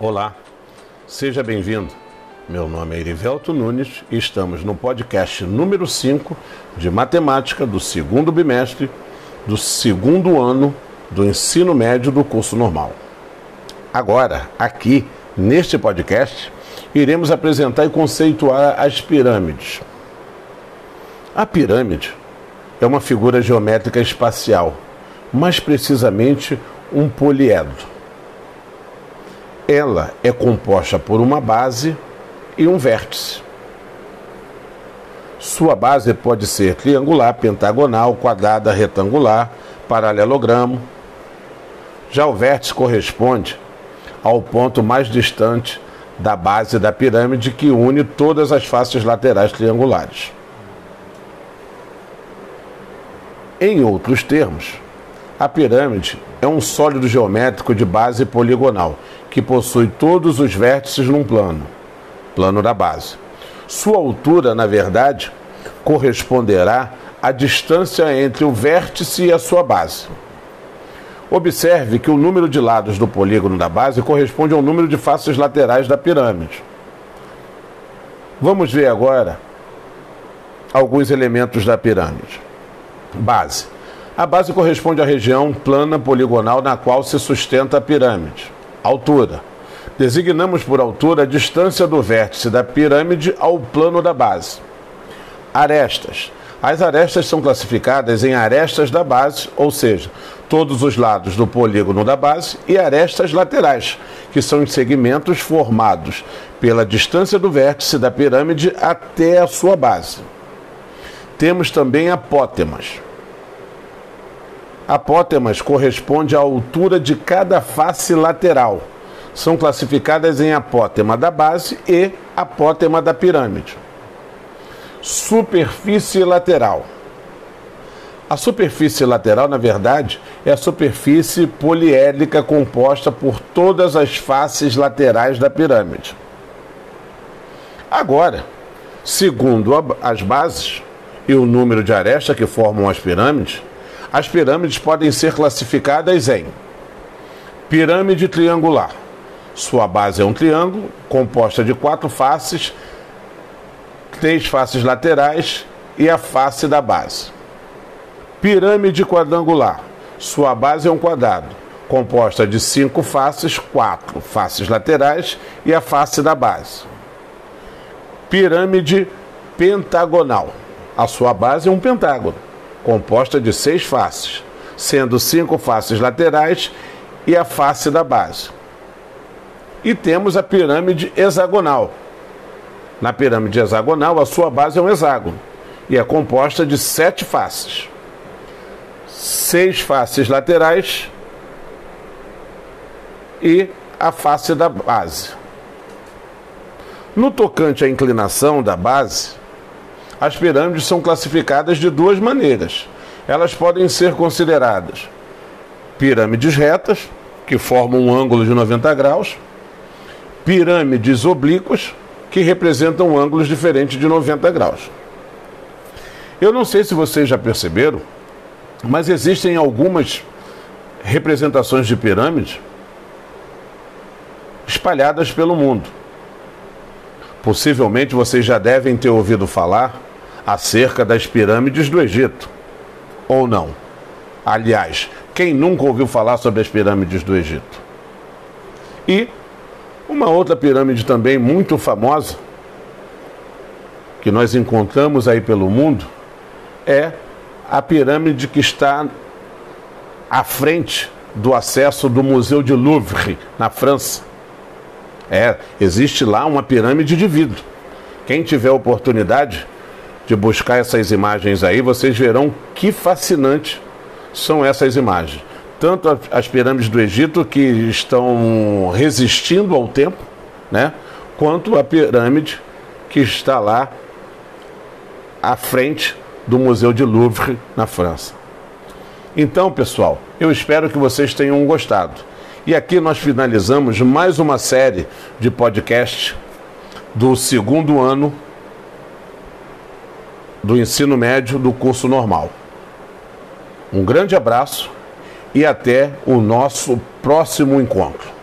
Olá, seja bem-vindo. Meu nome é Erivelto Nunes e estamos no podcast número 5 de matemática do segundo bimestre do segundo ano do ensino médio do curso normal. Agora, aqui neste podcast, iremos apresentar e conceituar as pirâmides. A pirâmide é uma figura geométrica espacial, mais precisamente um poliedro ela é composta por uma base e um vértice. Sua base pode ser triangular, pentagonal, quadrada, retangular, paralelogramo. Já o vértice corresponde ao ponto mais distante da base da pirâmide que une todas as faces laterais triangulares. Em outros termos, a pirâmide é um sólido geométrico de base poligonal que possui todos os vértices num plano, plano da base. Sua altura, na verdade, corresponderá à distância entre o vértice e a sua base. Observe que o número de lados do polígono da base corresponde ao número de faces laterais da pirâmide. Vamos ver agora alguns elementos da pirâmide. Base. A base corresponde à região plana poligonal na qual se sustenta a pirâmide. Altura. Designamos por altura a distância do vértice da pirâmide ao plano da base. Arestas. As arestas são classificadas em arestas da base, ou seja, todos os lados do polígono da base, e arestas laterais, que são os segmentos formados pela distância do vértice da pirâmide até a sua base. Temos também apótemas. Apótemas corresponde à altura de cada face lateral. São classificadas em apótema da base e apótema da pirâmide. Superfície lateral. A superfície lateral, na verdade, é a superfície poliédrica composta por todas as faces laterais da pirâmide. Agora, segundo as bases e o número de arestas que formam as pirâmides, as pirâmides podem ser classificadas em pirâmide triangular. Sua base é um triângulo composta de quatro faces, três faces laterais e a face da base. Pirâmide quadrangular. Sua base é um quadrado composta de cinco faces, quatro faces laterais e a face da base. Pirâmide pentagonal. A sua base é um pentágono composta de seis faces, sendo cinco faces laterais e a face da base. E temos a pirâmide hexagonal. Na pirâmide hexagonal, a sua base é um hexágono e é composta de sete faces, seis faces laterais e a face da base. No tocante à inclinação da base, as pirâmides são classificadas de duas maneiras. Elas podem ser consideradas pirâmides retas, que formam um ângulo de 90 graus, pirâmides oblíquas, que representam ângulos diferentes de 90 graus. Eu não sei se vocês já perceberam, mas existem algumas representações de pirâmides espalhadas pelo mundo. Possivelmente vocês já devem ter ouvido falar acerca das pirâmides do Egito. Ou não? Aliás, quem nunca ouviu falar sobre as pirâmides do Egito? E uma outra pirâmide também muito famosa, que nós encontramos aí pelo mundo, é a pirâmide que está à frente do acesso do Museu de Louvre, na França. É, existe lá uma pirâmide de vidro. Quem tiver oportunidade de buscar essas imagens aí, vocês verão que fascinante são essas imagens. Tanto as pirâmides do Egito que estão resistindo ao tempo, né? Quanto a pirâmide que está lá à frente do Museu de Louvre, na França. Então, pessoal, eu espero que vocês tenham gostado. E aqui nós finalizamos mais uma série de podcasts do segundo ano do ensino médio do curso normal. Um grande abraço e até o nosso próximo encontro.